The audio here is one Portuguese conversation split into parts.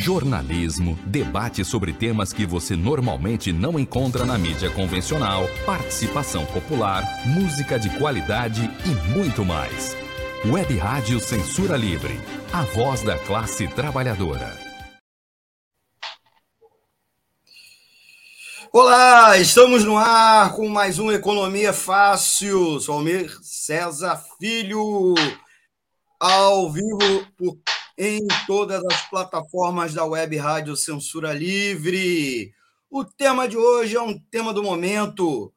jornalismo, debate sobre temas que você normalmente não encontra na mídia convencional, participação popular, música de qualidade e muito mais. Web Rádio Censura Livre, a voz da classe trabalhadora. Olá, estamos no ar com mais um Economia Fácil. Sou Almir César Filho, ao vivo por em todas as plataformas da Web Rádio Censura Livre. O tema de hoje é um tema do momento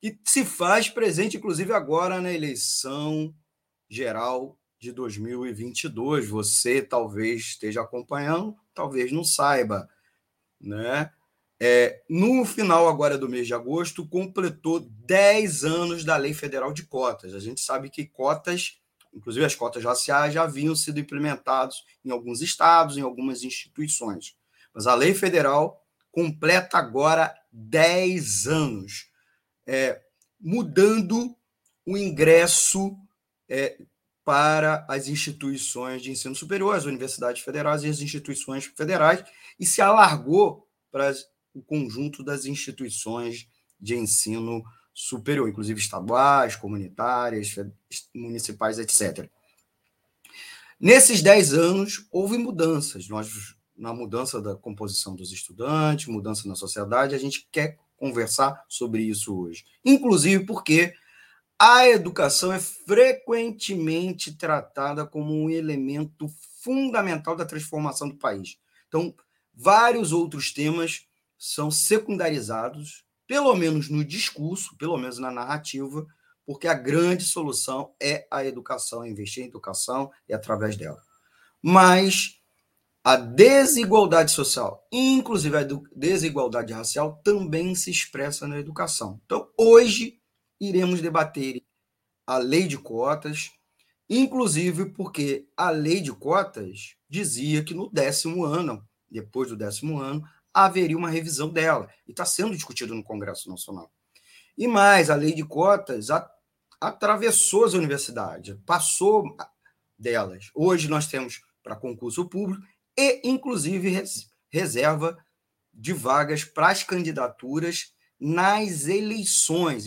que se faz presente, inclusive, agora na eleição geral de 2022. Você talvez esteja acompanhando, talvez não saiba. Né? É, no final agora do mês de agosto, completou 10 anos da Lei Federal de Cotas. A gente sabe que cotas inclusive as cotas raciais, já haviam sido implementados em alguns estados, em algumas instituições. Mas a lei federal completa agora 10 anos, é, mudando o ingresso é, para as instituições de ensino superior, as universidades federais e as instituições federais, e se alargou para o conjunto das instituições de ensino superior, inclusive estaduais, comunitárias, municipais, etc. Nesses 10 anos, houve mudanças. Nós, na mudança da composição dos estudantes, mudança na sociedade, a gente quer conversar sobre isso hoje. Inclusive porque a educação é frequentemente tratada como um elemento fundamental da transformação do país. Então, vários outros temas são secundarizados pelo menos no discurso, pelo menos na narrativa, porque a grande solução é a educação, é investir em educação e através dela. Mas a desigualdade social, inclusive a desigualdade racial, também se expressa na educação. Então, hoje, iremos debater a lei de cotas, inclusive porque a lei de cotas dizia que no décimo ano, depois do décimo ano, haveria uma revisão dela. E está sendo discutido no Congresso Nacional. E mais, a lei de cotas atravessou as universidades, passou delas. Hoje nós temos para concurso público e, inclusive, reserva de vagas para as candidaturas nas eleições,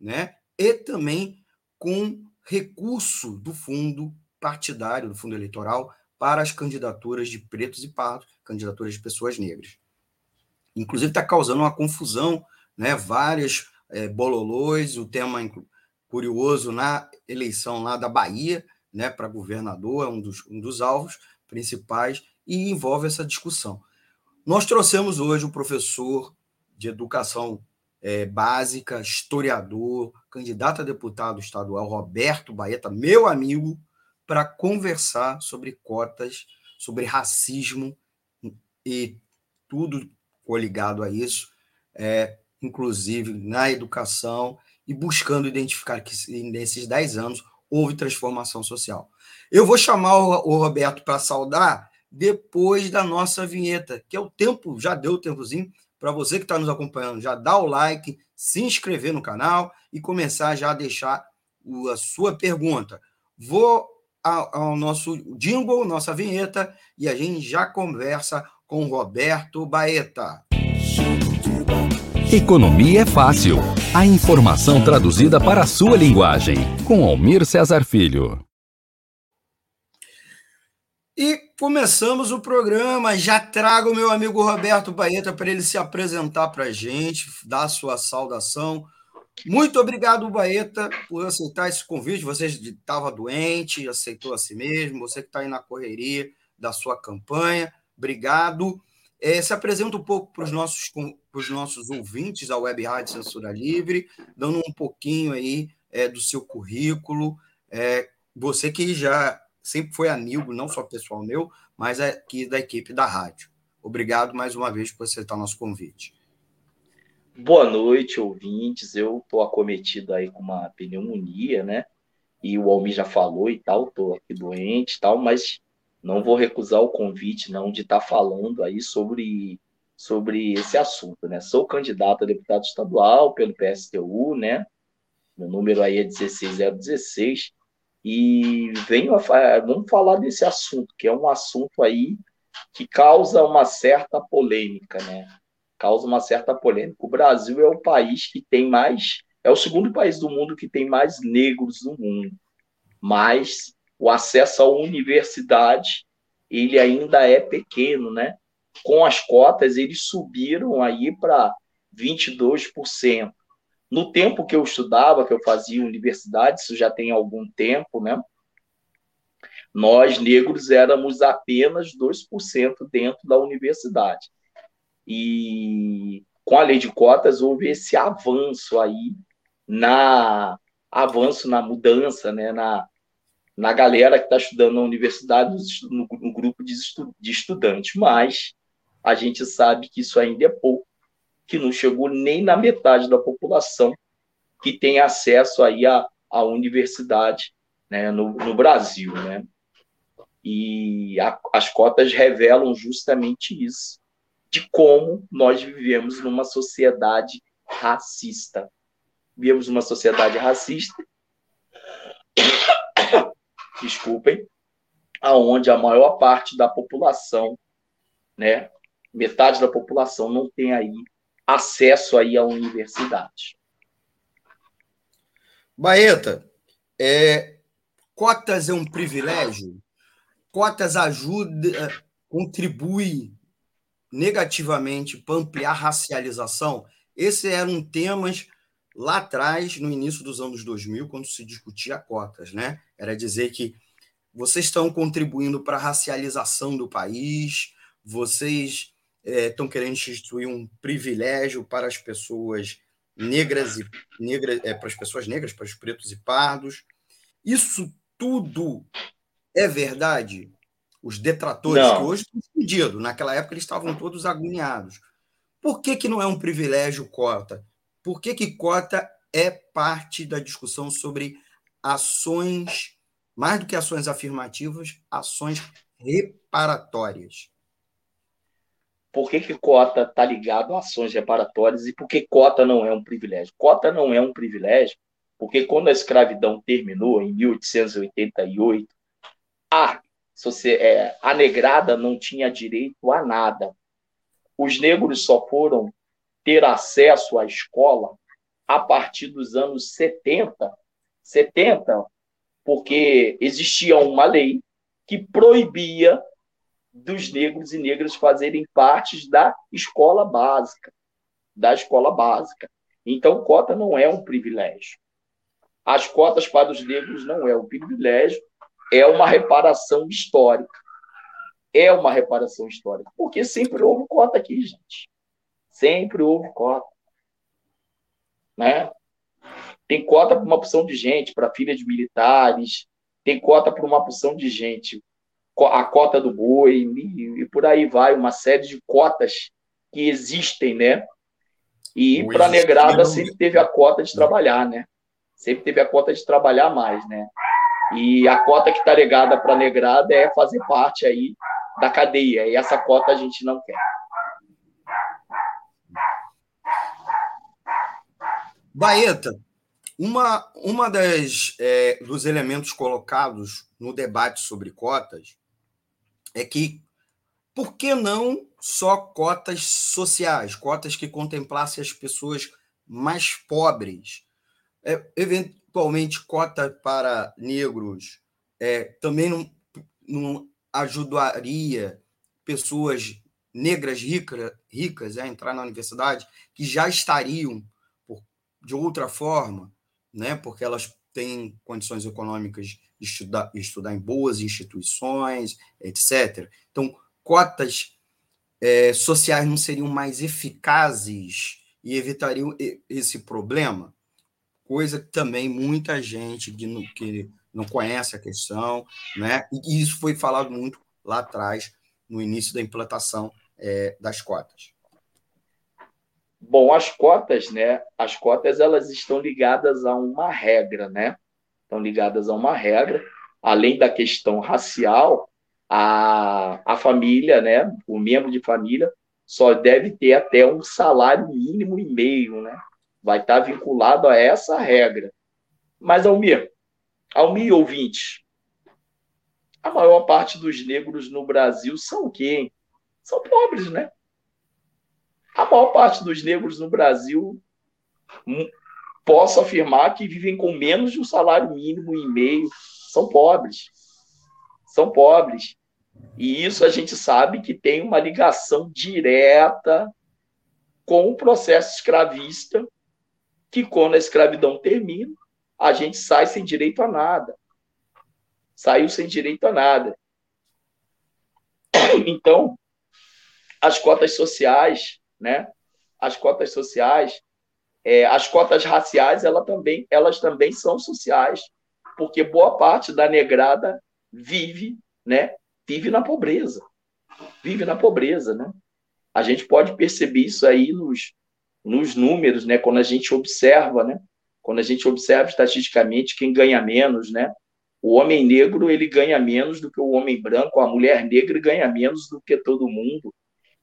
né? E também com recurso do fundo partidário, do fundo eleitoral, para as candidaturas de pretos e pardos, candidaturas de pessoas negras. Inclusive está causando uma confusão, né? Várias é, bololôs, o tema curioso na eleição lá da Bahia, né? Para governador, é um dos, um dos alvos principais e envolve essa discussão. Nós trouxemos hoje o professor de educação é, básica, historiador, candidato a deputado estadual, Roberto Baeta, meu amigo, para conversar sobre cotas, sobre racismo e tudo coligado a isso, é, inclusive na educação, e buscando identificar que nesses 10 anos houve transformação social. Eu vou chamar o, Roberto para saudar depois da nossa vinheta, que é o tempo, já deu o tempozinho, para você que está nos acompanhando, já dá o like, se inscrever no canal e começar já a deixar a sua pergunta. Vou ao, nosso jingle, nossa vinheta, e a gente já conversa com Roberto Baeta. Economia é fácil. A informação traduzida para a sua linguagem. Com Almir Cesar Filho. E começamos o programa. Já trago o meu amigo Roberto Baeta para ele se apresentar para a gente, dar sua saudação. Muito obrigado, Baeta, por aceitar esse convite. Você estava doente, aceitou a si mesmo. Você que está aí na correria da sua campanha. Obrigado. É, se apresenta um pouco para os nossos, nossos ouvintes da Web Rádio Censura Livre, dando um pouquinho aí é, do seu currículo. É, você que já sempre foi amigo, não só pessoal meu, mas aqui da equipe da rádio. Obrigado mais uma vez por aceitar nosso convite. Boa noite, ouvintes. Eu estou acometido aí com uma pneumonia, né? E o Almir já falou e tal, estou aqui doente e tal, mas não vou recusar o convite não de estar tá falando aí sobre sobre esse assunto, né? Sou candidato a deputado estadual pelo PSTU, né? Meu número aí é 16016 e venho a, vamos falar desse assunto, que é um assunto aí que causa uma certa polêmica, né? Causa uma certa polêmica. O Brasil é o país que tem mais, é o segundo país do mundo que tem mais negros no mundo. Mas o acesso à universidade, ele ainda é pequeno, né? Com as cotas, eles subiram aí para 22%. No tempo que eu estudava, que eu fazia universidade, isso já tem algum tempo, né? Nós, negros, éramos apenas 2% dentro da universidade. E com a lei de cotas houve esse avanço aí na avanço na mudança, né, na, na galera que está estudando na universidade, no, no grupo de, estu, de estudantes. Mas a gente sabe que isso ainda é pouco, que não chegou nem na metade da população que tem acesso aí à, à universidade né, no, no Brasil, né? E a, as cotas revelam justamente isso, de como nós vivemos numa sociedade racista. Vivemos numa sociedade racista, desculpem, aonde a maior parte da população, né, metade da população não tem aí acesso aí à universidade. Baeta, é, cotas é um privilégio? cotas ajuda, contribui negativamente para ampliar a racialização? Esse eram temas lá atrás, no início dos anos 2000, quando se discutia cotas, né? Era dizer que vocês estão contribuindo para a racialização do país, vocês é, estão querendo instituir um privilégio para as pessoas negras e negras, é, para as pessoas negras, para os pretos e pardos. Isso tudo é verdade? Os detratores não. que hoje estão fudidos, naquela época eles estavam todos agoniados. Por que, que não é um privilégio cota? Por que, que cota é parte da discussão sobre ações, mais do que ações afirmativas, ações reparatórias? Por que, que cota está ligado a ações reparatórias e por que cota não é um privilégio? Cota não é um privilégio porque quando a escravidão terminou, em 1888, a, é, a negrada não tinha direito a nada. Os negros só foram ter acesso à escola a partir dos anos 70, 70, porque existia uma lei que proibia dos negros e negras fazerem parte da escola básica, da escola básica. Então, cota não é um privilégio. As cotas para os negros não é um privilégio, é uma reparação histórica. É uma reparação histórica. Porque sempre houve cota aqui, gente. Sempre houve cota. Né? Tem cota para uma opção de gente, para filha de militares, tem cota para uma opção de gente, a cota do boi, e, e por aí vai, uma série de cotas que existem, né? E para a negrada sempre teve a cota de trabalhar, né? Sempre teve a cota de trabalhar mais, né? E a cota que está legada para a negrada é fazer parte aí da cadeia. E essa cota a gente não quer. Baeta, uma, uma das é, dos elementos colocados no debate sobre cotas é que por que não só cotas sociais, cotas que contemplassem as pessoas mais pobres? É, atualmente cota para negros é, também não, não ajudaria pessoas negras ricas, ricas a entrar na universidade que já estariam de outra forma, né, porque elas têm condições econômicas de estudar, estudar em boas instituições, etc. Então, cotas é, sociais não seriam mais eficazes e evitariam esse problema? coisa que também muita gente que não, que não conhece a questão, né? e isso foi falado muito lá atrás, no início da implantação é, das cotas. Bom, as cotas, né? As cotas elas estão ligadas a uma regra, né? Estão ligadas a uma regra, além da questão racial, a, a família, né? O membro de família só deve ter até um salário mínimo e meio, né? vai estar vinculado a essa regra. Mas, Almir, Almir ouvinte, a maior parte dos negros no Brasil são quem? São pobres, né? A maior parte dos negros no Brasil hum, posso afirmar que vivem com menos de um salário mínimo e meio. São pobres. São pobres. E isso a gente sabe que tem uma ligação direta com o processo escravista, que quando a escravidão termina, a gente sai sem direito a nada. Saiu sem direito a nada. Então, as cotas sociais, né? As cotas sociais, é, as cotas raciais, ela também, elas também são sociais, porque boa parte da negrada vive, né? Vive na pobreza, vive na pobreza, né? A gente pode perceber isso aí nos, nos números, né? Quando a gente observa, né? Quando a gente observa estatisticamente quem ganha menos, né? O homem negro ele ganha menos do que o homem branco, a mulher negra ganha menos do que todo mundo.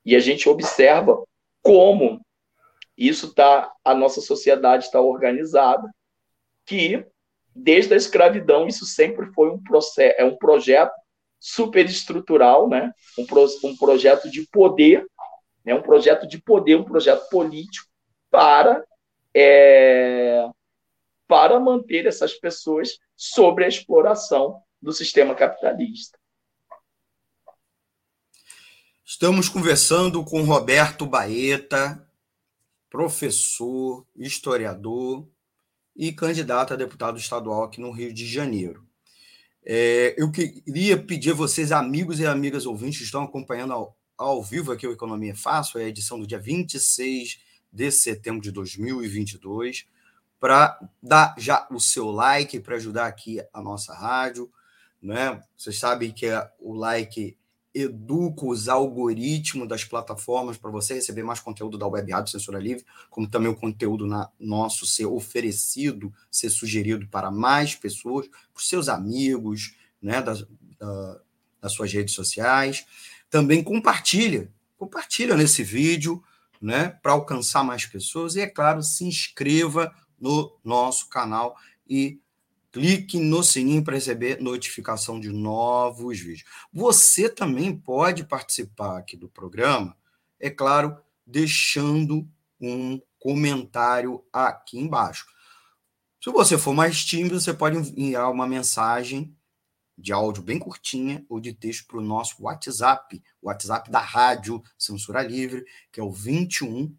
E a gente observa como isso tá a nossa sociedade está organizada, que desde a escravidão isso sempre foi um processo, é um projeto superestrutural, né? Um, pro, um projeto de poder, né? Um projeto de poder, um projeto político para é, para manter essas pessoas sobre a exploração do sistema capitalista. Estamos conversando com Roberto Baeta, professor, historiador e candidato a deputado estadual aqui no Rio de Janeiro. É, eu queria pedir a vocês, amigos e amigas ouvintes que estão acompanhando ao, ao vivo aqui o Economia Fácil, é a edição do dia 26 de setembro de 2022, para dar já o seu like para ajudar aqui a nossa rádio, né? Vocês sabem que o like educa os algoritmos das plataformas para você receber mais conteúdo da Web Rádio Censura Livre, como também o conteúdo na, nosso ser oferecido, ser sugerido para mais pessoas, para os seus amigos, né, das, da, das suas redes sociais. Também compartilha, compartilha nesse vídeo, né, para alcançar mais pessoas e, é claro, se inscreva no nosso canal e clique no sininho para receber notificação de novos vídeos. Você também pode participar aqui do programa, é claro, deixando um comentário aqui embaixo. Se você for mais tímido, você pode enviar uma mensagem de áudio bem curtinha ou de texto para o nosso WhatsApp, o WhatsApp da Rádio Censura Livre, que é o 21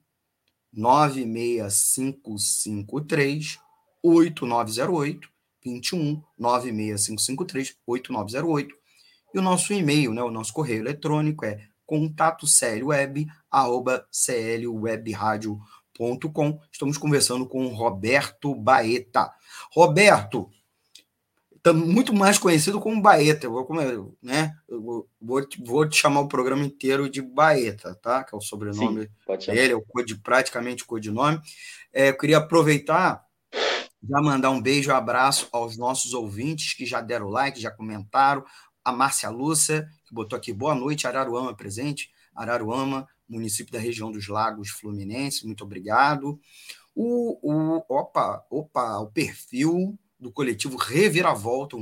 96553 8908, 21 96553 8908. E o nosso e-mail, né, o nosso correio eletrônico é contato web, arroba clwebradio.com. Estamos conversando com Roberto Baeta. Roberto, muito mais conhecido como Baeta. Eu vou, né? Eu vou, vou te chamar o programa inteiro de Baeta, tá? Que é o sobrenome Sim, dele, é o code, praticamente o codinome. É, eu queria aproveitar já mandar um beijo um abraço aos nossos ouvintes que já deram like, já comentaram. A Márcia Lúcia, que botou aqui boa noite, Araruama presente. Araruama, município da região dos Lagos Fluminense, muito obrigado. O, o, opa, opa, o perfil do coletivo Reviravolta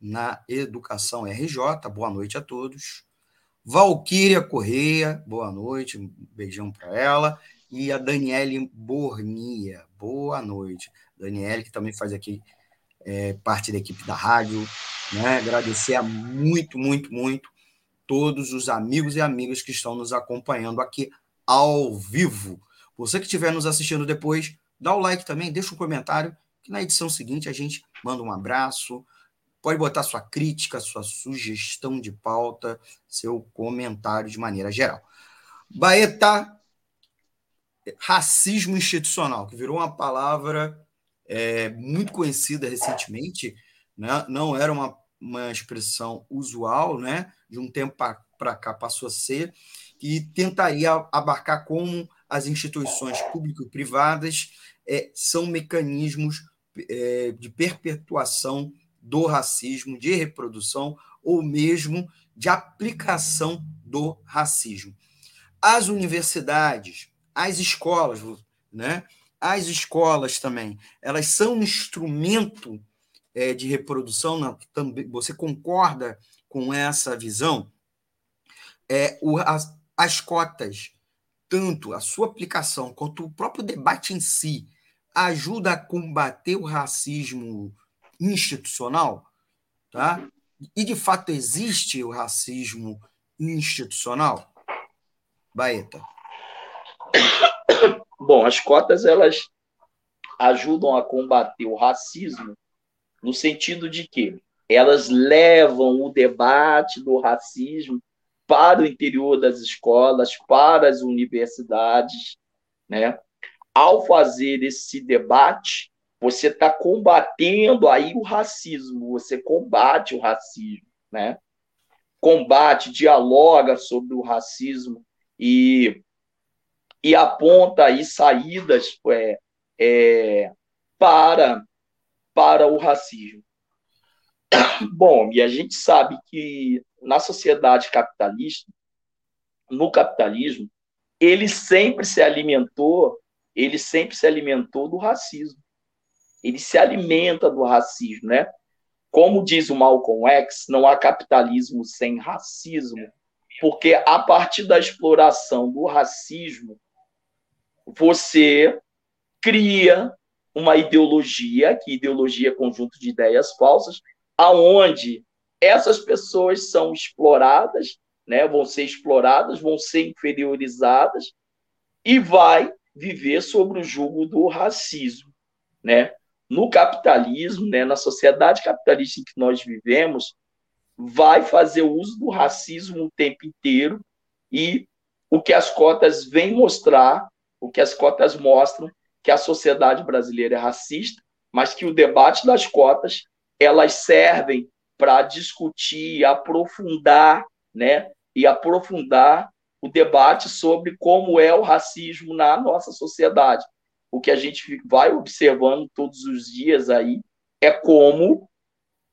na Educação RJ. Boa noite a todos. Valquíria Correia, boa noite, um beijão para ela. E a Daniele Bornia, boa noite. Daniele, que também faz aqui é, parte da equipe da rádio. Né? Agradecer a muito, muito, muito todos os amigos e amigas que estão nos acompanhando aqui ao vivo. Você que estiver nos assistindo depois, dá o like também, deixa um comentário que na edição seguinte a gente manda um abraço. Pode botar sua crítica, sua sugestão de pauta, seu comentário de maneira geral. Baeta, racismo institucional, que virou uma palavra é, muito conhecida recentemente, né? não era uma, uma expressão usual, né? de um tempo para cá passou a ser, e tentaria abarcar como as instituições público-privadas é, são mecanismos é, de perpetuação do racismo, de reprodução ou mesmo de aplicação do racismo. As universidades, as escolas, né? As escolas também, elas são um instrumento é, de reprodução. Também, você concorda com essa visão, é, o, as, as cotas, tanto a sua aplicação quanto o próprio debate em si, ajuda a combater o racismo institucional, tá? E de fato existe o racismo institucional? Baeta. Bom, as cotas elas ajudam a combater o racismo no sentido de que elas levam o debate do racismo para o interior das escolas, para as universidades, né? Ao fazer esse debate, você está combatendo aí o racismo, você combate o racismo, né? Combate, dialoga sobre o racismo e, e aponta aí saídas é, é, para, para o racismo. Bom, e a gente sabe que na sociedade capitalista, no capitalismo, ele sempre se alimentou, ele sempre se alimentou do racismo. Ele se alimenta do racismo, né? Como diz o Malcolm X, não há capitalismo sem racismo, porque a partir da exploração do racismo, você cria uma ideologia, que ideologia é conjunto de ideias falsas, aonde essas pessoas são exploradas, né, vão ser exploradas, vão ser inferiorizadas e vai viver sobre o jugo do racismo, né? No capitalismo, né, na sociedade capitalista em que nós vivemos, vai fazer uso do racismo o tempo inteiro e o que as cotas vêm mostrar, o que as cotas mostram, que a sociedade brasileira é racista, mas que o debate das cotas elas servem para discutir, aprofundar, né, e aprofundar o debate sobre como é o racismo na nossa sociedade. O que a gente vai observando todos os dias aí é como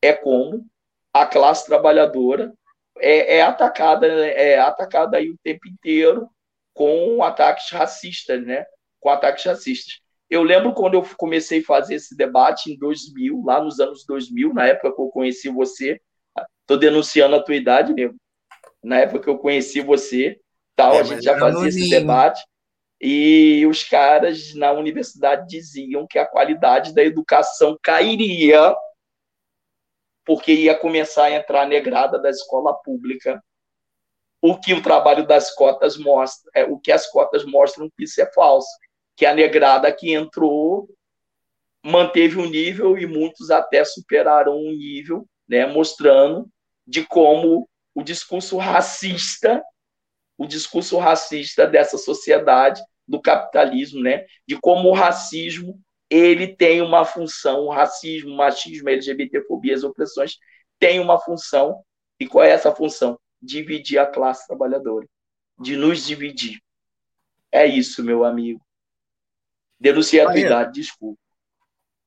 é como a classe trabalhadora é, é atacada é atacada aí o tempo inteiro com ataques racistas, né? Com ataques racistas. Eu lembro quando eu comecei a fazer esse debate em 2000, lá nos anos 2000, na época que eu conheci você. Estou denunciando a tua idade, nego. Na época que eu conheci você, tal, é, a gente já fazia esse debate. E os caras na universidade diziam que a qualidade da educação cairia porque ia começar a entrar a negrada da escola pública. O que o trabalho das cotas mostra, é o que as cotas mostram que isso é falso que a negrada que entrou manteve o um nível e muitos até superaram o um nível, né, mostrando de como o discurso racista, o discurso racista dessa sociedade do capitalismo, né, de como o racismo ele tem uma função, o racismo, o machismo, a LGBTfobia, as opressões tem uma função. E qual é essa função? Dividir a classe trabalhadora, de nos dividir. É isso, meu amigo. Denunciei a tua idade, desculpa.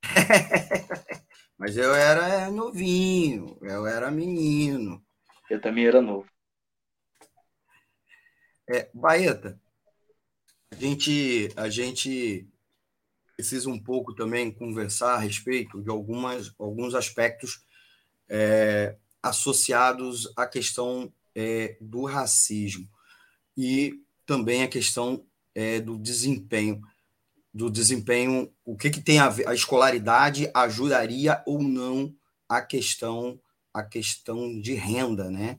Mas eu era novinho, eu era menino. Eu também era novo. É, Baeta, a gente, a gente precisa um pouco também conversar a respeito de algumas, alguns aspectos é, associados à questão é, do racismo e também a questão é, do desempenho do desempenho, o que, que tem a ver, a escolaridade ajudaria ou não a questão a questão de renda, né?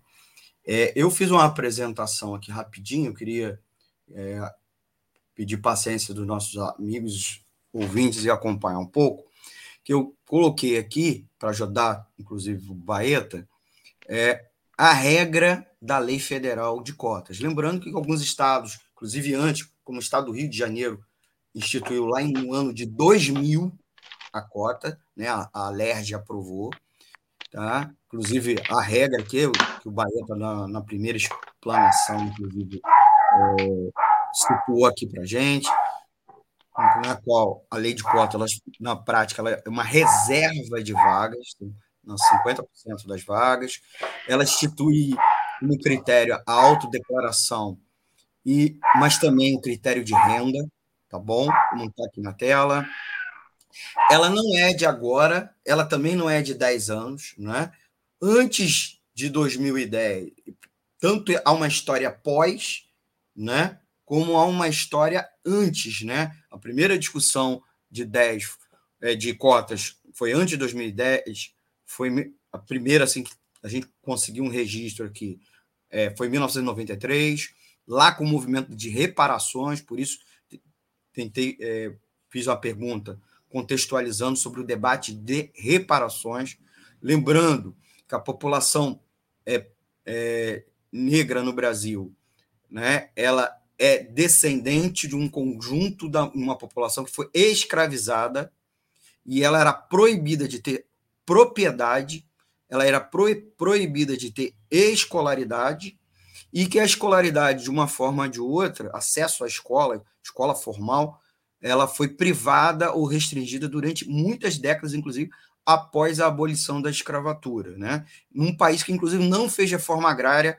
É, eu fiz uma apresentação aqui rapidinho, eu queria é, pedir paciência dos nossos amigos ouvintes e acompanhar um pouco, que eu coloquei aqui para ajudar, inclusive o Baeta, é a regra da lei federal de cotas. Lembrando que alguns estados, inclusive antes, como o estado do Rio de Janeiro, instituiu lá no ano de 2000 a cota, né? a, LERJ aprovou. Tá? Inclusive, a regra que, que o Bahia está na, na, primeira explanação, inclusive, é, situou aqui para gente, na qual a lei de cota, ela, na prática, ela é uma reserva de vagas, 50% das vagas. Ela institui no critério a autodeclaração, e, mas também o critério de renda, tá bom? Como está aqui na tela. Ela não é de agora, ela também não é de 10 anos, né? Antes de 2010. Tanto há uma história pós, né, como há uma história antes, né? A primeira discussão de 10 é, de cotas foi antes de 2010, foi a primeira assim que a gente conseguiu um registro aqui, é, foi em 1993, lá com o movimento de reparações, por isso tentei é, fiz uma pergunta contextualizando sobre o debate de reparações, lembrando que a população é, é, negra no Brasil, né, ela é descendente de um conjunto da uma população que foi escravizada e ela era proibida de ter propriedade, ela era pro, proibida de ter escolaridade e que a escolaridade de uma forma ou de outra, acesso à escola, escola formal, ela foi privada ou restringida durante muitas décadas, inclusive após a abolição da escravatura, né? Num país que inclusive não fez reforma agrária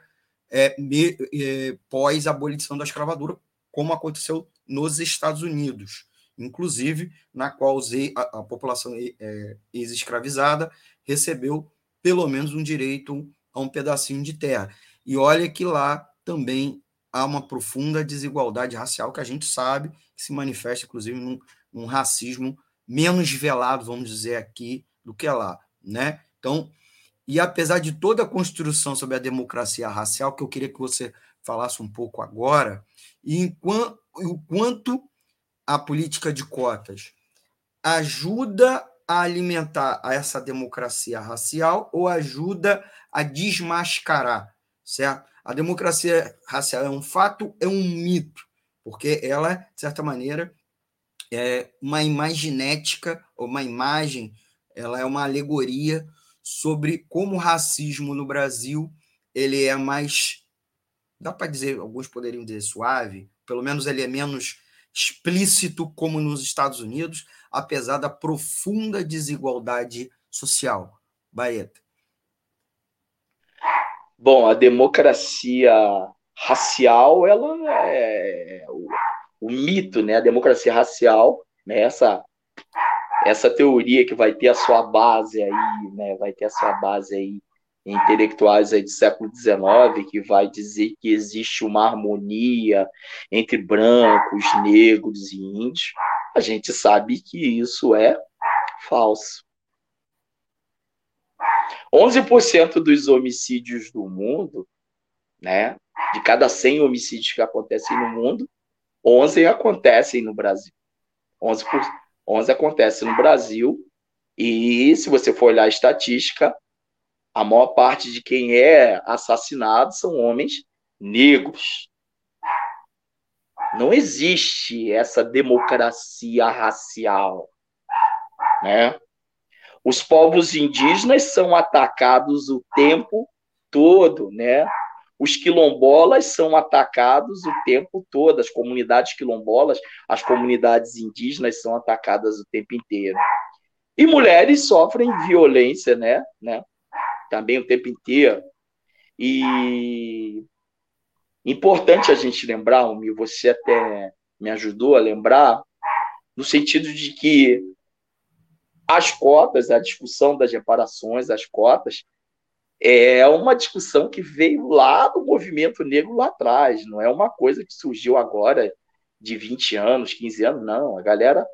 é, é, pós a abolição da escravatura, como aconteceu nos Estados Unidos, inclusive na qual a, a população é, ex-escravizada recebeu pelo menos um direito a um pedacinho de terra. E olha que lá também há uma profunda desigualdade racial que a gente sabe que se manifesta, inclusive, num, num racismo menos velado, vamos dizer aqui, do que lá, né? Então, e apesar de toda a construção sobre a democracia racial, que eu queria que você falasse um pouco agora, e enquanto, o quanto a política de cotas ajuda a alimentar essa democracia racial ou ajuda a desmascarar, certo? A democracia racial é um fato, é um mito, porque ela, de certa maneira, é uma imaginética, uma imagem, ela é uma alegoria sobre como o racismo no Brasil ele é mais, dá para dizer, alguns poderiam dizer suave, pelo menos ele é menos explícito como nos Estados Unidos, apesar da profunda desigualdade social. Baeta. Bom, a democracia racial, ela é o, o mito, né? A democracia racial, né? Essa essa teoria que vai ter a sua base aí, né, vai ter a sua base aí intelectuais aí do século XIX, que vai dizer que existe uma harmonia entre brancos, negros e índios, a gente sabe que isso é falso. 11% dos homicídios do mundo, né, de cada 100 homicídios que acontecem no mundo, 11 acontecem no Brasil. 11%. 11 acontece no Brasil, e se você for olhar a estatística, a maior parte de quem é assassinado são homens negros. Não existe essa democracia racial, né? Os povos indígenas são atacados o tempo todo, né? Os quilombolas são atacados o tempo todo, as comunidades quilombolas, as comunidades indígenas são atacadas o tempo inteiro. E mulheres sofrem violência, né? né? Também o tempo inteiro. E importante a gente lembrar, Almir, você até me ajudou a lembrar, no sentido de que as cotas, a discussão das reparações, as cotas, é uma discussão que veio lá do movimento negro lá atrás, não é uma coisa que surgiu agora de 20 anos, 15 anos, não. A galera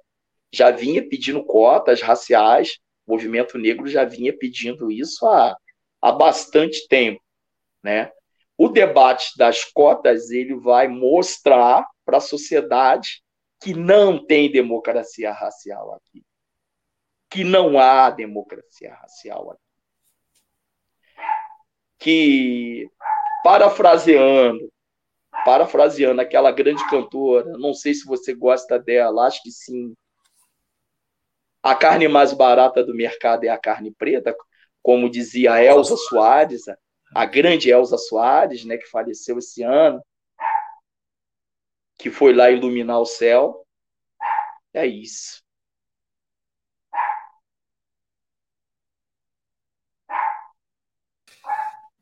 já vinha pedindo cotas raciais, o movimento negro já vinha pedindo isso há, há bastante tempo, né? O debate das cotas ele vai mostrar para a sociedade que não tem democracia racial aqui, que não há democracia racial aqui que, parafraseando, parafraseando aquela grande cantora, não sei se você gosta dela, acho que sim. A carne mais barata do mercado é a carne preta, como dizia a Elza Soares, a grande Elza Soares, né, que faleceu esse ano, que foi lá iluminar o céu. É isso.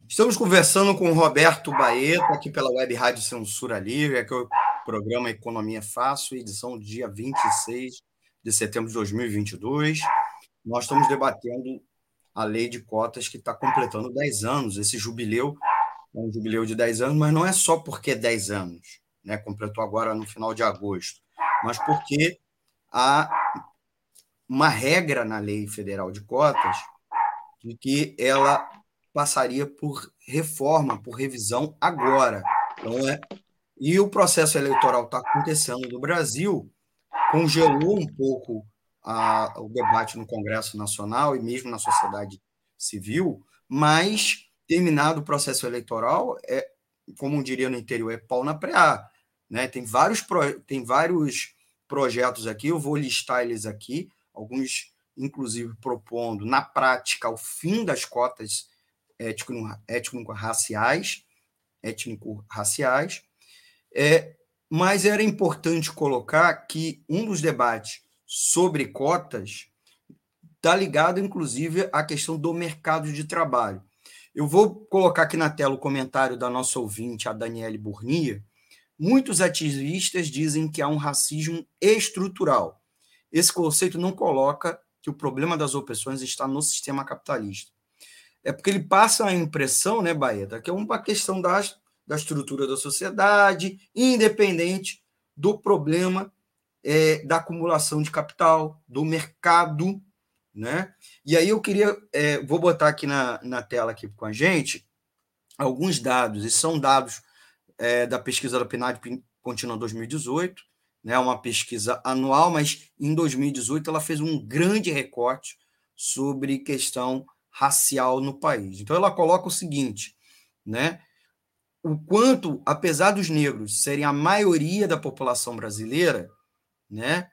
Estamos conversando com o Roberto Baeta, aqui pela Web Rádio Censura Livre, aqui é o programa Economia Fácil, edição dia 26 de setembro de 2022. Nós estamos debatendo a lei de cotas que está completando 10 anos, esse jubileu, é um jubileu de 10 anos, mas não é só porque é 10 anos, né? completou agora no final de agosto, mas porque há uma regra na lei federal de cotas de que ela passaria por reforma, por revisão agora. Então, é, e o processo eleitoral está acontecendo no Brasil, congelou um pouco a, o debate no Congresso Nacional e mesmo na sociedade civil, mas terminado o processo eleitoral, é, como diria no interior, é pau na preá. Né? Tem, vários tem vários projetos aqui, eu vou listar eles aqui, alguns, inclusive, propondo, na prática, o fim das cotas étnico-raciais, étnico-raciais, é, mas era importante colocar que um dos debates sobre cotas está ligado, inclusive, à questão do mercado de trabalho. Eu vou colocar aqui na tela o comentário da nossa ouvinte, a Daniele Burnia. Muitos ativistas dizem que há um racismo estrutural. Esse conceito não coloca que o problema das opressões está no sistema capitalista. É porque ele passa a impressão, né, Baeta, que é uma questão das, da estrutura da sociedade, independente do problema é, da acumulação de capital, do mercado, né? E aí eu queria, é, vou botar aqui na, na tela aqui com a gente alguns dados, e são dados é, da pesquisa da PNAD contínua 2018, né, uma pesquisa anual, mas em 2018 ela fez um grande recorte sobre questão racial no país. Então ela coloca o seguinte, né, o quanto, apesar dos negros serem a maioria da população brasileira, né?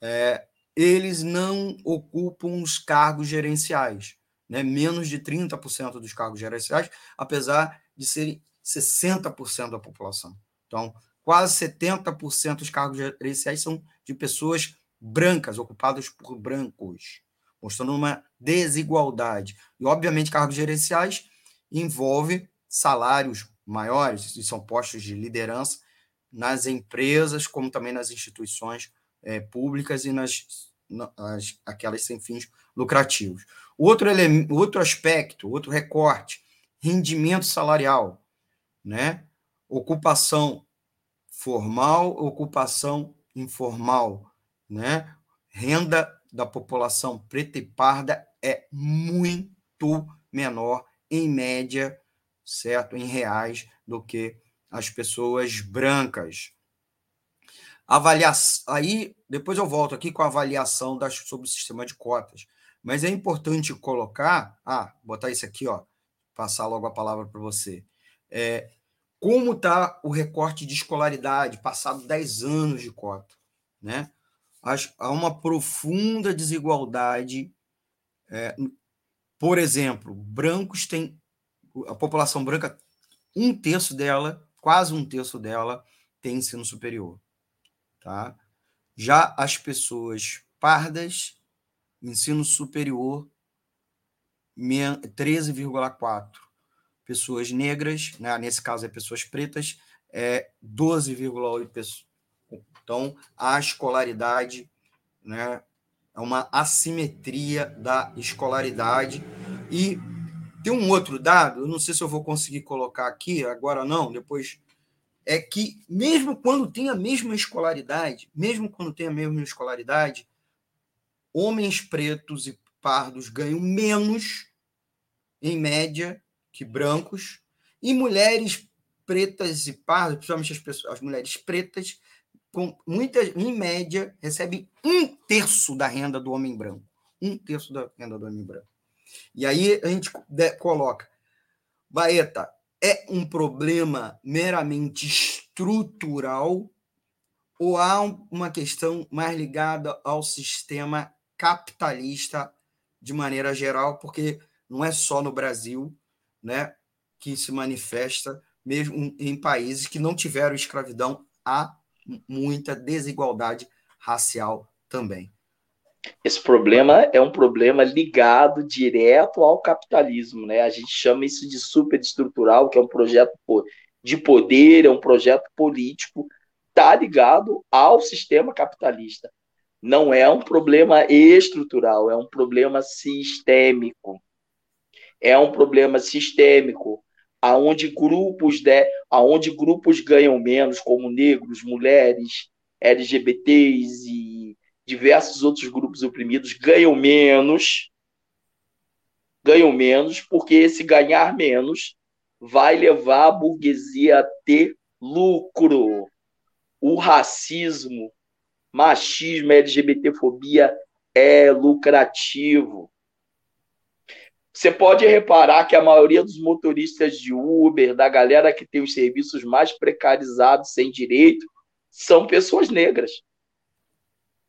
É, eles não ocupam os cargos gerenciais, né? menos de 30% dos cargos gerenciais, apesar de serem 60% da população. Então, quase 70% dos cargos gerenciais são de pessoas brancas, ocupadas por brancos, mostrando uma desigualdade. E, obviamente, cargos gerenciais envolve salários maiores, e são postos de liderança, nas empresas, como também nas instituições é, públicas e nas, nas aquelas sem fins lucrativos. Outro, elemento, outro aspecto, outro recorte, rendimento salarial, né? ocupação formal, ocupação informal, né? renda da população preta e parda é muito menor, em média, certo, em reais, do que as pessoas brancas. Avaliação, aí depois eu volto aqui com a avaliação das, sobre o sistema de cotas. Mas é importante colocar, ah, botar isso aqui, ó, passar logo a palavra para você. É, como está o recorte de escolaridade, passado 10 anos de cota, né? Há uma profunda desigualdade. É, por exemplo, brancos têm a população branca, um terço dela quase um terço dela tem ensino superior. Tá? Já as pessoas pardas, ensino superior, 13,4. Pessoas negras, né? nesse caso é pessoas pretas, é 12,8 pessoas. Então, a escolaridade, né, é uma assimetria da escolaridade. E tem um outro dado, eu não sei se eu vou conseguir colocar aqui, agora não, depois. É que, mesmo quando tem a mesma escolaridade, mesmo quando tem a mesma escolaridade, homens pretos e pardos ganham menos, em média, que brancos, e mulheres pretas e pardas, principalmente as, pessoas, as mulheres pretas, com muitas, em média, recebem um terço da renda do homem branco. Um terço da renda do homem branco. E aí a gente coloca, Baeta, é um problema meramente estrutural ou há uma questão mais ligada ao sistema capitalista de maneira geral, porque não é só no Brasil né, que se manifesta, mesmo em países que não tiveram escravidão, há muita desigualdade racial também. Esse problema é um problema ligado direto ao capitalismo, né? A gente chama isso de superestrutural, que é um projeto de poder, é um projeto político, tá ligado ao sistema capitalista. não é um problema estrutural, é um problema sistêmico. É um problema sistêmico, aonde grupos, de, aonde grupos ganham menos, como negros, mulheres, LGBTs e diversos outros grupos oprimidos ganham menos, ganham menos, porque esse ganhar menos vai levar a burguesia a ter lucro. O racismo, machismo, LGBTfobia é lucrativo. Você pode reparar que a maioria dos motoristas de Uber, da galera que tem os serviços mais precarizados, sem direito, são pessoas negras.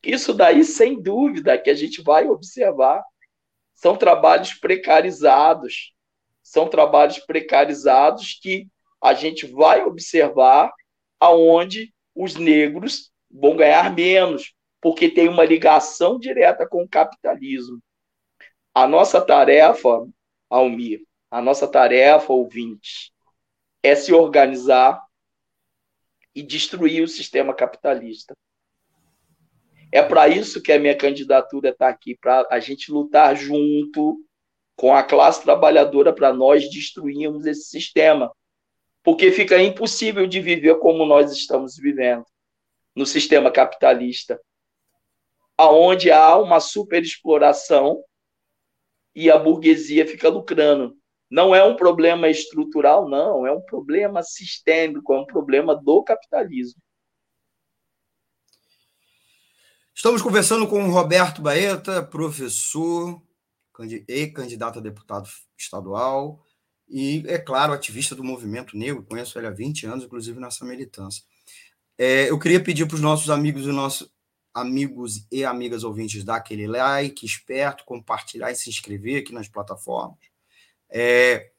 Isso daí, sem dúvida, que a gente vai observar. São trabalhos precarizados. São trabalhos precarizados que a gente vai observar aonde os negros vão ganhar menos, porque tem uma ligação direta com o capitalismo. A nossa tarefa, Almir, a nossa tarefa, ouvintes, é se organizar e destruir o sistema capitalista. É para isso que a minha candidatura está aqui, para a gente lutar junto com a classe trabalhadora para nós destruirmos esse sistema. Porque fica impossível de viver como nós estamos vivendo no sistema capitalista, aonde há uma superexploração e a burguesia fica lucrando. Não é um problema estrutural, não, é um problema sistêmico, é um problema do capitalismo. Estamos conversando com o Roberto Baeta, professor e candidato a deputado estadual, e, é claro, ativista do movimento negro. Conheço ele há 20 anos, inclusive nessa militância. É, eu queria pedir para os nossos amigos e nossos amigos e amigas ouvintes dar aquele like esperto, compartilhar e se inscrever aqui nas plataformas. É,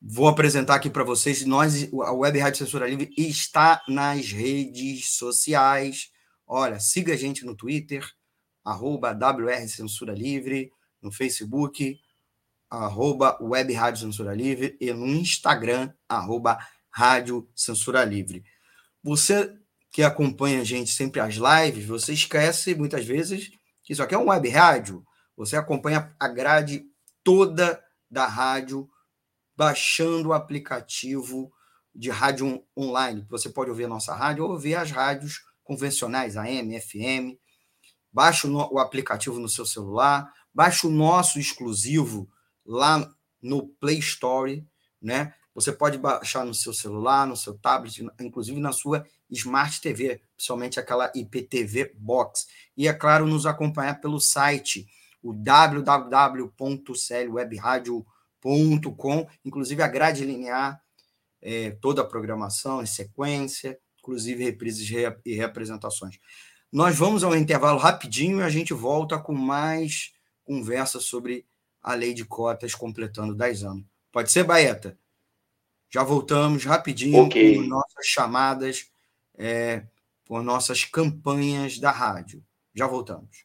vou apresentar aqui para vocês. Nós, a Web Rádio Censura Livre está nas redes sociais. Olha, siga a gente no Twitter, arroba WR Censura Livre, no Facebook, arroba Web Rádio Censura Livre, e no Instagram, arroba Rádio Censura Livre. Você que acompanha a gente sempre as lives, você esquece muitas vezes que isso aqui é um web rádio. Você acompanha a grade toda da rádio baixando o aplicativo de rádio online. Você pode ouvir a nossa rádio ou ouvir as rádios convencionais, AM, FM. Baixa o, aplicativo no seu celular, baixa o nosso exclusivo lá no Play Store, né? Você pode baixar no seu celular, no seu tablet, inclusive na sua Smart TV, principalmente aquela IPTV Box. E, é claro, nos acompanhar pelo site, o www.clwebradio.com, inclusive a grade linear, é, toda a programação em sequência, inclusive reprises e reapresentações. Nós vamos ao intervalo rapidinho e a gente volta com mais conversa sobre a lei de cotas completando 10 anos. Pode ser, Baeta? Já voltamos rapidinho okay. com nossas chamadas, é, por nossas campanhas da rádio. Já voltamos.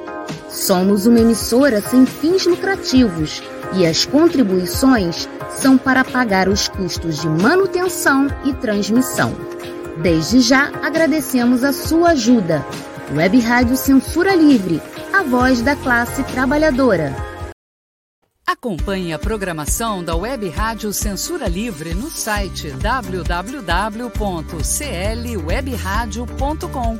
Somos uma emissora sem fins lucrativos e as contribuições são para pagar os custos de manutenção e transmissão. Desde já agradecemos a sua ajuda. Web Rádio Censura Livre, a voz da classe trabalhadora. Acompanhe a programação da Web Rádio Censura Livre no site www.clwebradio.com,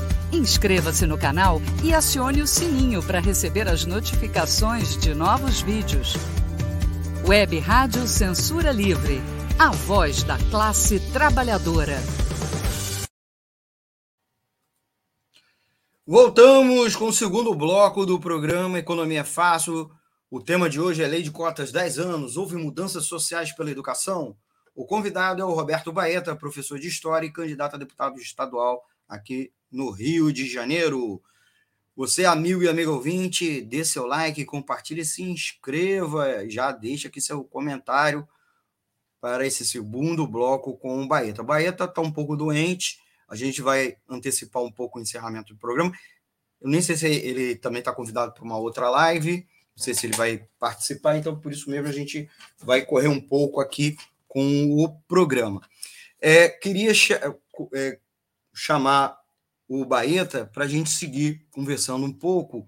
Inscreva-se no canal e acione o sininho para receber as notificações de novos vídeos. Web Rádio Censura Livre, a voz da classe trabalhadora. Voltamos com o segundo bloco do programa Economia Fácil. O tema de hoje é Lei de Cotas 10 anos. Houve mudanças sociais pela educação? O convidado é o Roberto Baeta, professor de História e candidato a deputado estadual aqui no Rio de Janeiro. Você, amigo e amigo ouvinte, dê seu like, compartilhe, se inscreva, já deixa aqui seu comentário para esse segundo bloco com o Baeta. O Baeta está um pouco doente, a gente vai antecipar um pouco o encerramento do programa. Eu nem sei se ele também está convidado para uma outra live, não sei se ele vai participar, então por isso mesmo a gente vai correr um pouco aqui com o programa. É, queria é, chamar o Baeta para a gente seguir conversando um pouco,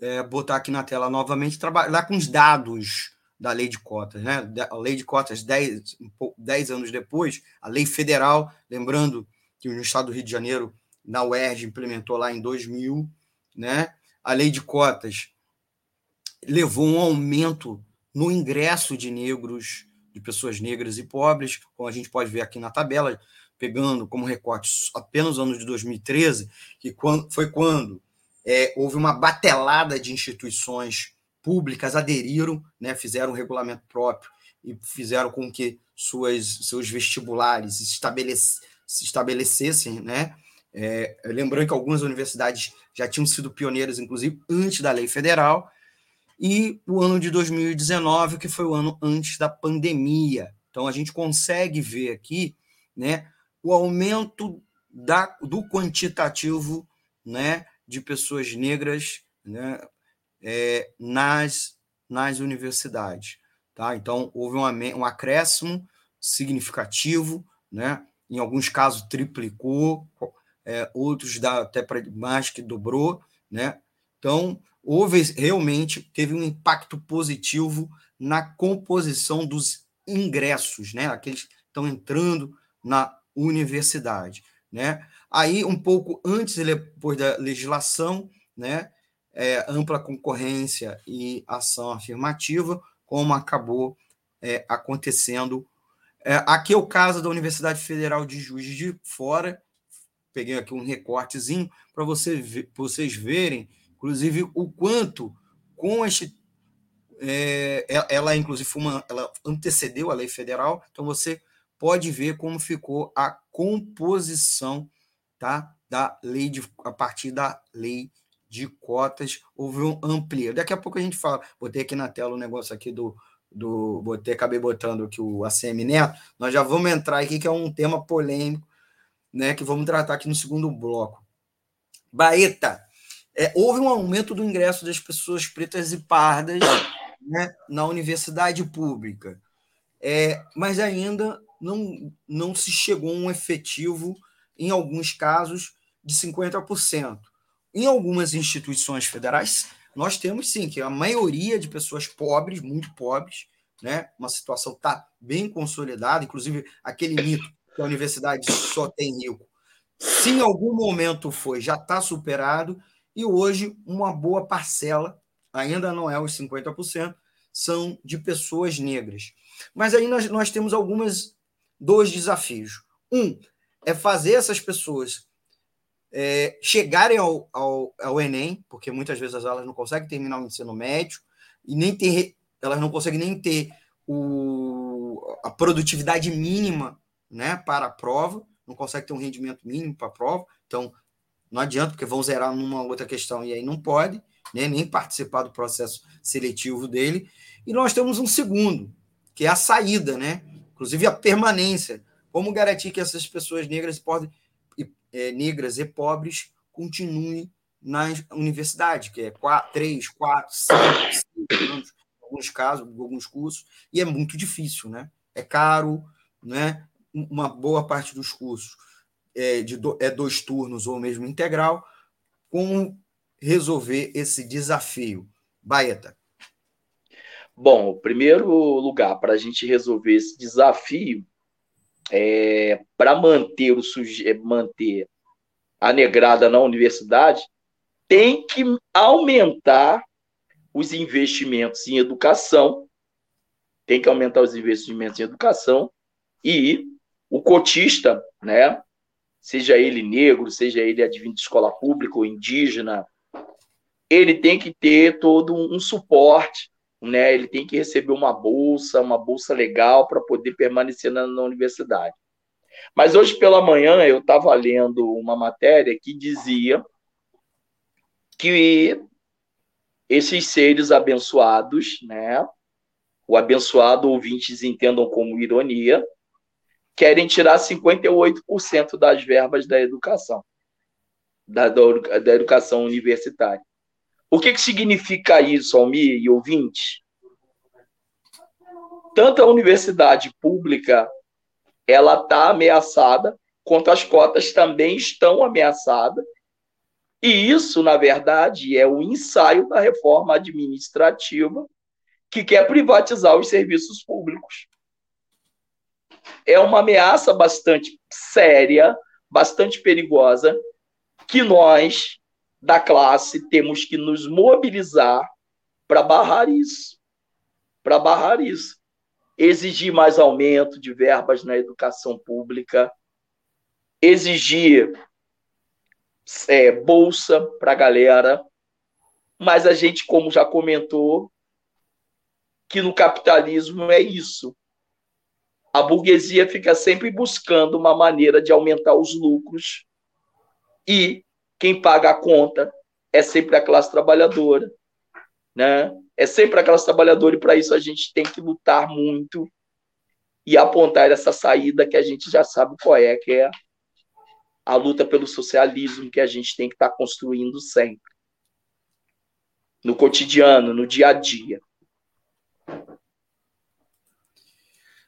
é, botar aqui na tela novamente, trabalhar com os dados da lei de cotas. Né? A lei de cotas, 10, 10 anos depois, a lei federal, lembrando que no estado do Rio de Janeiro, na UERJ, implementou lá em 2000, né? a lei de cotas levou um aumento no ingresso de negros, de pessoas negras e pobres, como a gente pode ver aqui na tabela, pegando como recorte apenas o ano de 2013, que foi quando é, houve uma batelada de instituições públicas aderiram, né, fizeram um regulamento próprio e fizeram com que suas, seus vestibulares se, estabelec, se estabelecessem, né? É, lembrando que algumas universidades já tinham sido pioneiras, inclusive, antes da lei federal, e o ano de 2019, que foi o ano antes da pandemia. Então, a gente consegue ver aqui né, o aumento da, do quantitativo né, de pessoas negras né, é, nas, nas universidades. Tá? Então, houve um, um acréscimo significativo, né? em alguns casos triplicou, é, outros dá até mais que dobrou. Né? Então, houve realmente, teve um impacto positivo na composição dos ingressos, né? aqueles que estão entrando na universidade. Né? Aí, um pouco antes e depois da legislação, né, é, ampla concorrência e ação afirmativa, como acabou é, acontecendo. É, aqui é o caso da Universidade Federal de Juiz de Fora, peguei aqui um recortezinho para você vocês verem, inclusive, o quanto com este. É, ela, inclusive, uma, ela antecedeu a lei federal, então você pode ver como ficou a composição tá, da lei de, a partir da lei de cotas, houve um amplia. Daqui a pouco a gente fala, botei aqui na tela o um negócio aqui do, do botei, acabei botando aqui o ACM Neto, nós já vamos entrar aqui, que é um tema polêmico, né, que vamos tratar aqui no segundo bloco. Baeta, é, houve um aumento do ingresso das pessoas pretas e pardas né, na universidade pública, é, mas ainda não, não se chegou a um efetivo, em alguns casos, de 50%. Em algumas instituições federais, nós temos sim que a maioria de pessoas pobres, muito pobres, né? Uma situação está bem consolidada, inclusive aquele mito que a universidade só tem rico. Se em algum momento foi, já está superado, e hoje uma boa parcela, ainda não é os 50%, são de pessoas negras. Mas aí nós, nós temos algumas dois desafios. Um é fazer essas pessoas é, chegarem ao, ao, ao, Enem, porque muitas vezes elas não conseguem terminar o ensino médio e nem ter, elas não conseguem nem ter o, a produtividade mínima né, para a prova, não conseguem ter um rendimento mínimo para a prova, então não adianta, porque vão zerar numa outra questão e aí não pode, né, nem participar do processo seletivo dele. E nós temos um segundo, que é a saída, né? Inclusive a permanência. Como garantir que essas pessoas negras podem, é, negras e pobres continuem na universidade, que é quatro, três, quatro, cinco, cinco anos, em alguns casos, em alguns cursos, e é muito difícil, né? É caro, né? Uma boa parte dos cursos é, de do, é dois turnos ou mesmo integral. Como resolver esse desafio? Baeta. Bom, o primeiro lugar para a gente resolver esse desafio é para manter o suje... manter a negrada na universidade, tem que aumentar os investimentos em educação, tem que aumentar os investimentos em educação e o cotista, né, seja ele negro, seja ele advindo de escola pública ou indígena, ele tem que ter todo um suporte, né? Ele tem que receber uma bolsa, uma bolsa legal para poder permanecer na, na, universidade. Mas hoje pela manhã eu estava lendo uma matéria que dizia que esses seres abençoados, né? O abençoado ouvintes entendam como ironia, querem tirar 58% das verbas da educação, da, da educação universitária. O que, que significa isso, Almir e ouvintes? Tanto a universidade pública ela está ameaçada, quanto as cotas também estão ameaçadas. E isso, na verdade, é o ensaio da reforma administrativa que quer privatizar os serviços públicos. É uma ameaça bastante séria, bastante perigosa, que nós, da classe temos que nos mobilizar para barrar isso. Para barrar isso. Exigir mais aumento de verbas na educação pública, exigir é, bolsa para a galera, mas a gente, como já comentou, que no capitalismo é isso. A burguesia fica sempre buscando uma maneira de aumentar os lucros e quem paga a conta é sempre a classe trabalhadora, né? É sempre a classe trabalhadora e para isso a gente tem que lutar muito e apontar essa saída que a gente já sabe qual é, que é a luta pelo socialismo que a gente tem que estar tá construindo sempre. No cotidiano, no dia a dia.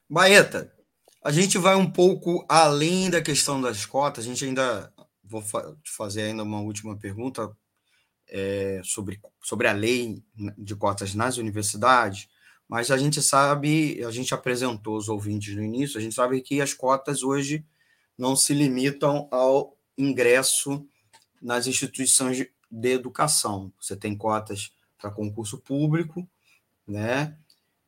Baeta, a gente vai um pouco além da questão das cotas, a gente ainda vou fa fazer ainda uma última pergunta é, sobre, sobre a lei de cotas nas universidades, mas a gente sabe, a gente apresentou os ouvintes no início, a gente sabe que as cotas hoje não se limitam ao ingresso nas instituições de, educação. Você tem cotas para concurso público, né?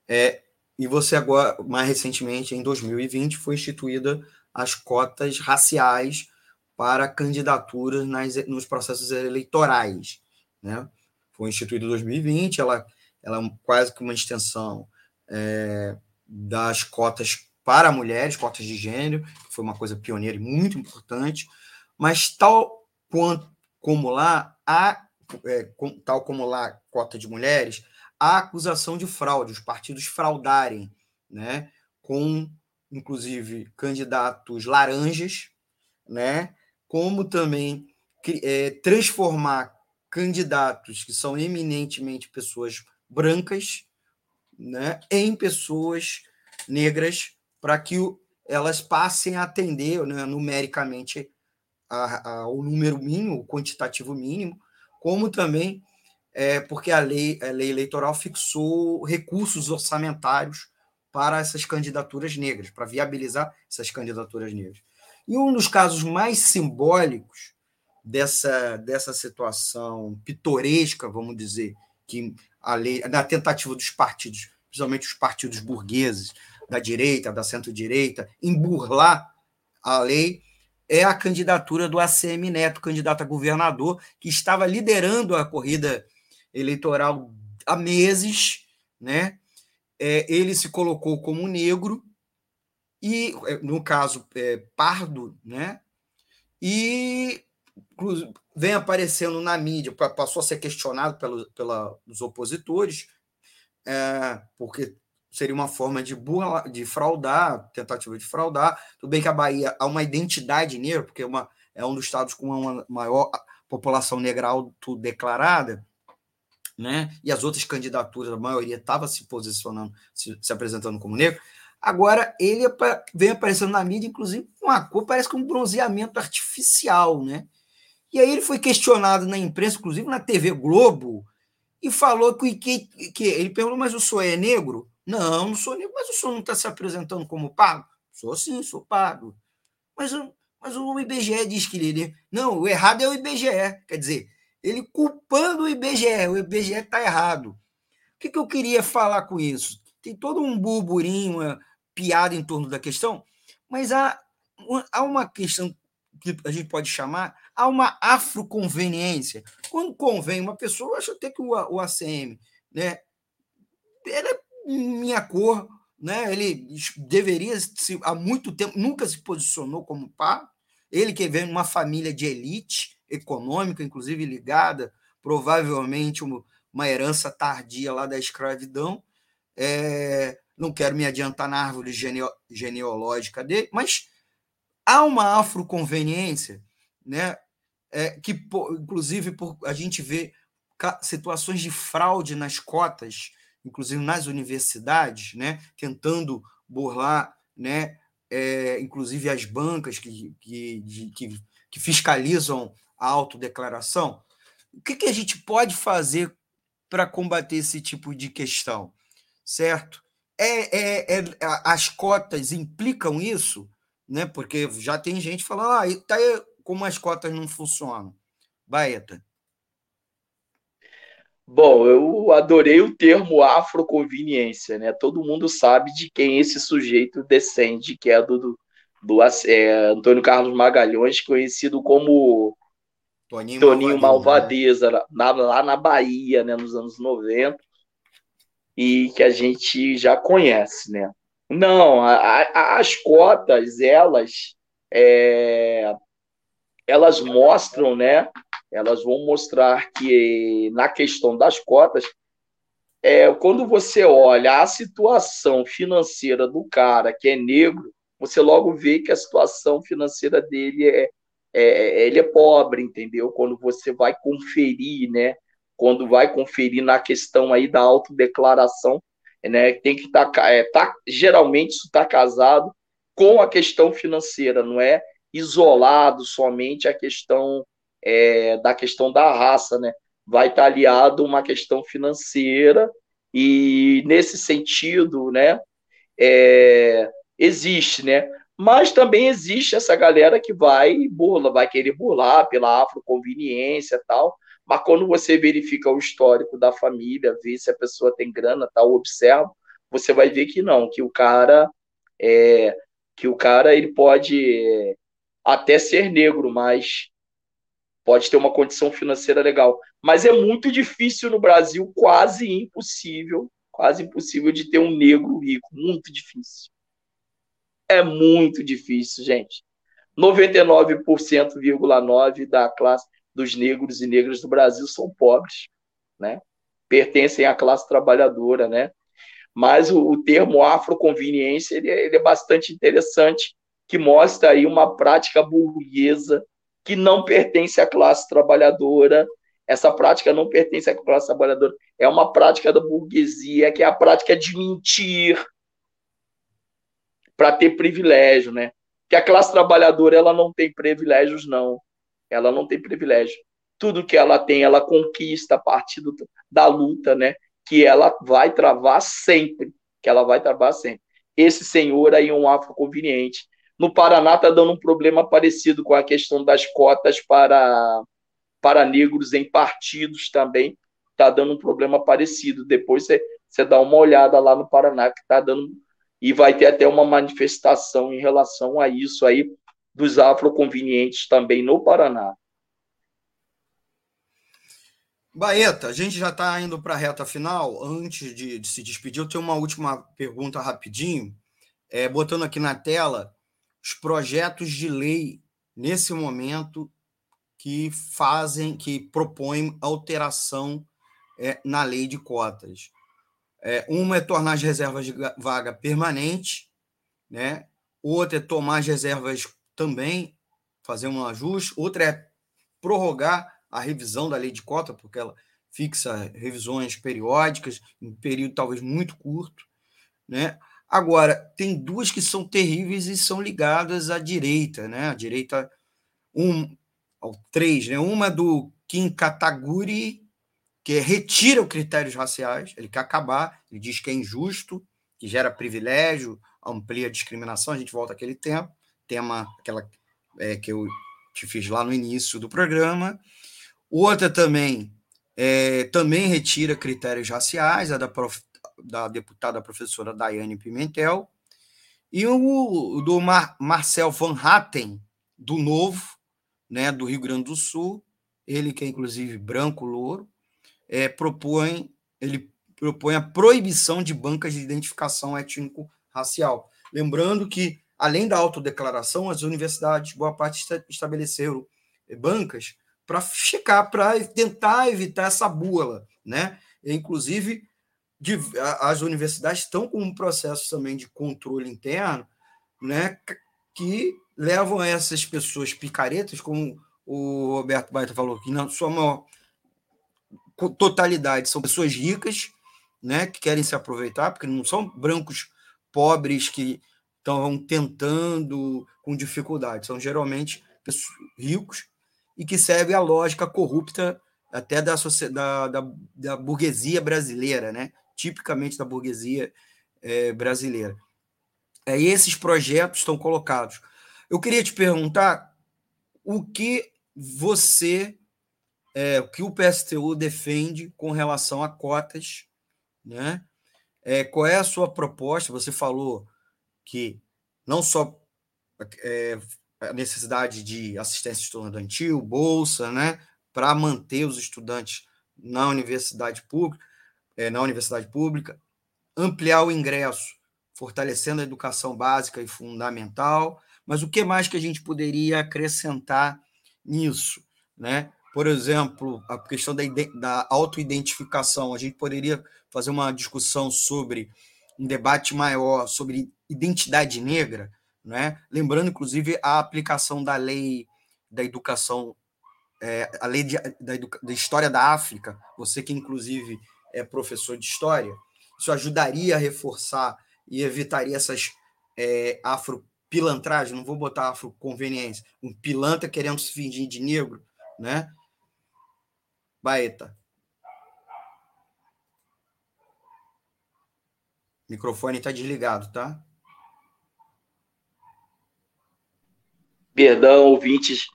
É, e você agora, mais recentemente, em 2020, foi instituída as cotas raciais para candidaturas nas, nos processos eleitorais. Né? Foi instituída em 2020, ela, ela é quase que uma extensão é, das cotas para mulheres, cotas de gênero, que foi uma coisa pioneira e muito importante, mas tal quanto, como lá, há, é, com, tal como lá, cota de mulheres, há acusação de fraude, os partidos fraudarem, né, com, inclusive, candidatos laranjas, né, como também é, transformar candidatos que são eminentemente pessoas brancas né, em pessoas negras para que elas passem a atender né, numericamente a, a, o número mínimo, o quantitativo mínimo, como também é, porque a lei, a lei eleitoral fixou recursos orçamentários para essas candidaturas negras, para viabilizar essas candidaturas negras. E um dos casos mais simbólicos dessa, dessa situação pitoresca, vamos dizer, que a lei, na tentativa dos partidos, principalmente os partidos burgueses, da direita, da centro-direita, em burlar a lei, é a candidatura do ACM Neto, candidato a governador, que estava liderando a corrida eleitoral há meses, né? É, ele se colocou como negro e é, no caso é, pardo, né? E vem aparecendo na mídia, passou a ser questionado pelo, pelos opositores, é, porque seria uma forma de burla, de fraudar, tentativa de fraudar. Tudo bem que a Bahia há uma identidade negra, porque é, uma, é um dos estados com uma maior população negra declarada, né? E as outras candidaturas, a maioria estava se posicionando, se, se apresentando como negro. Agora, ele vem aparecendo na mídia, inclusive, com uma cor, parece que um bronzeamento artificial, né? E aí ele foi questionado na imprensa, inclusive na TV Globo, e falou que, que, que ele perguntou, mas o senhor é negro? Não, não sou negro, mas o senhor não está se apresentando como pago? Sou sim, sou pago. Mas, mas o IBGE diz que ele. É não, o errado é o IBGE. Quer dizer, ele culpando o IBGE, o IBGE está errado. O que, que eu queria falar com isso? tem todo um burburinho, piada em torno da questão, mas há, há uma questão que a gente pode chamar, há uma afroconveniência. Quando convém uma pessoa, acho até que o, o ACM, né, ele é minha cor, né? Ele deveria se, há muito tempo nunca se posicionou como pá. Ele que vem de uma família de elite econômica, inclusive ligada provavelmente uma herança tardia lá da escravidão. É, não quero me adiantar na árvore genealógica dele, mas há uma afroconveniência, né? É, que, inclusive, por, a gente vê situações de fraude nas cotas inclusive nas universidades, né, tentando burlar, né, é, inclusive as bancas que, que, de, que, que, fiscalizam a autodeclaração. O que, que a gente pode fazer para combater esse tipo de questão? Certo? É, é, é, as cotas implicam isso, né? porque já tem gente falando, ah, tá aí como as cotas não funcionam. Baeta. Bom, eu adorei o termo afroconveniência, né? Todo mundo sabe de quem esse sujeito descende, que é do, do, do é, Antônio Carlos Magalhães, conhecido como Toninho, Toninho Malvadeza, né? lá, na Bahia, né, nos anos 90, e que a gente já conhece, né? Não, a, a, as cotas, elas, é, elas mostram, né, elas vão mostrar que na questão das cotas, é, quando você olha a situação financeira do cara que é negro, você logo vê que a situação financeira dele é, é ele é pobre, entendeu? Quando você vai conferir, né? Quando vai conferir na questão aí da autodeclaração, né? Tem que estar, tá, é, tá, geralmente isso está casado com a questão financeira, não é isolado somente a questão é, da questão da raça, né? Vai estar aliado uma questão financeira e nesse sentido, né? É, existe, né? Mas também existe essa galera que vai burla, vai querer burlar pela afroconveniência e tal. Mas quando você verifica o histórico da família, vê se a pessoa tem grana, tal, observa, você vai ver que não, que o cara é, que o cara ele pode até ser negro, mas pode ter uma condição financeira legal. Mas é muito difícil no Brasil, quase impossível, quase impossível de ter um negro rico, muito difícil. É muito difícil, gente. 99,9% da classe dos negros e negras do Brasil são pobres, né? Pertencem à classe trabalhadora, né? Mas o, o termo afroconveniência ele, é, ele é bastante interessante, que mostra aí uma prática burguesa que não pertence à classe trabalhadora. Essa prática não pertence à classe trabalhadora. É uma prática da burguesia, que é a prática de mentir para ter privilégio, né? Que a classe trabalhadora ela não tem privilégios, não. Ela não tem privilégio. Tudo que ela tem, ela conquista a partir do, da luta, né? Que ela vai travar sempre. Que ela vai travar sempre. Esse senhor aí é um afroconveniente no Paraná está dando um problema parecido com a questão das cotas para, para negros em partidos também. Está dando um problema parecido. Depois você dá uma olhada lá no Paraná que está dando. E vai ter até uma manifestação em relação a isso aí dos afroconvenientes também no Paraná. Baeta, a gente já está indo para a reta final. Antes de, de, se despedir, eu tenho uma última pergunta rapidinho. É, botando aqui na tela, os projetos de lei nesse momento que fazem, que propõem alteração é, na lei de cotas. É, uma é tornar as reservas de vaga permanente, né? outra é tomar as reservas também, fazer um ajuste, outra é prorrogar a revisão da lei de cota, porque ela fixa revisões periódicas, em um período talvez muito curto. Né? Agora, tem duas que são terríveis e são ligadas à direita, né? A direita, um, três, né? Uma do Kim Kataguri, que retira os critérios raciais, ele quer acabar, ele diz que é injusto, que gera privilégio, amplia a discriminação, a gente volta àquele tempo, tema aquela é, que eu te fiz lá no início do programa. Outra também é, também retira critérios raciais, a da prof, da deputada professora Daiane Pimentel, e o do Mar, Marcel Van Hatten, do Novo, né, do Rio Grande do Sul, ele que é inclusive branco louro, é, propõe ele propõe a proibição de bancas de identificação étnico-racial. Lembrando que, além da autodeclaração, as universidades, boa parte, estabeleceram bancas para checar, para tentar evitar essa bula. Né? Inclusive, de, as universidades estão com um processo também de controle interno né, que levam essas pessoas picaretas, como o Roberto Baita falou, que na sua maior totalidade são pessoas ricas, né, que querem se aproveitar, porque não são brancos pobres que estão tentando com dificuldade, são geralmente ricos e que servem a lógica corrupta até da, da, da, da burguesia brasileira, né? tipicamente da burguesia é, brasileira. É, esses projetos estão colocados. Eu queria te perguntar o que você, é, o que o PSTU defende com relação a cotas, né? É, qual é a sua proposta? Você falou que não só é, a necessidade de assistência estudantil, bolsa, né, para manter os estudantes na universidade pública, é, na universidade pública, ampliar o ingresso, fortalecendo a educação básica e fundamental. Mas o que mais que a gente poderia acrescentar nisso, né? Por exemplo, a questão da, da autoidentificação. A gente poderia fazer uma discussão sobre um debate maior sobre identidade negra, né? lembrando, inclusive, a aplicação da lei da educação, é, a lei de, da, da história da África, você que, inclusive, é professor de história, isso ajudaria a reforçar e evitaria essas é, afropilantragens, não vou botar afroconveniência, um pilantra querendo se fingir de negro, né? Baeta. Microfone está desligado, tá? Perdão, ouvintes.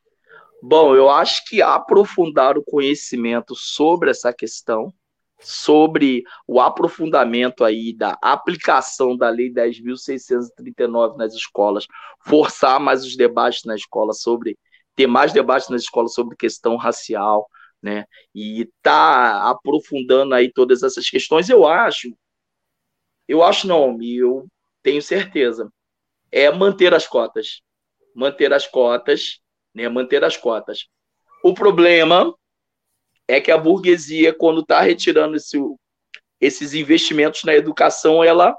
Bom, eu acho que aprofundar o conhecimento sobre essa questão sobre o aprofundamento aí da aplicação da Lei 10.639 nas escolas, forçar mais os debates na escola sobre ter mais debates nas escolas sobre questão racial, né? E tá aprofundando aí todas essas questões, eu acho, eu acho não, eu tenho certeza, é manter as cotas, manter as cotas, né? Manter as cotas. O problema é que a burguesia, quando está retirando esse, esses investimentos na educação, ela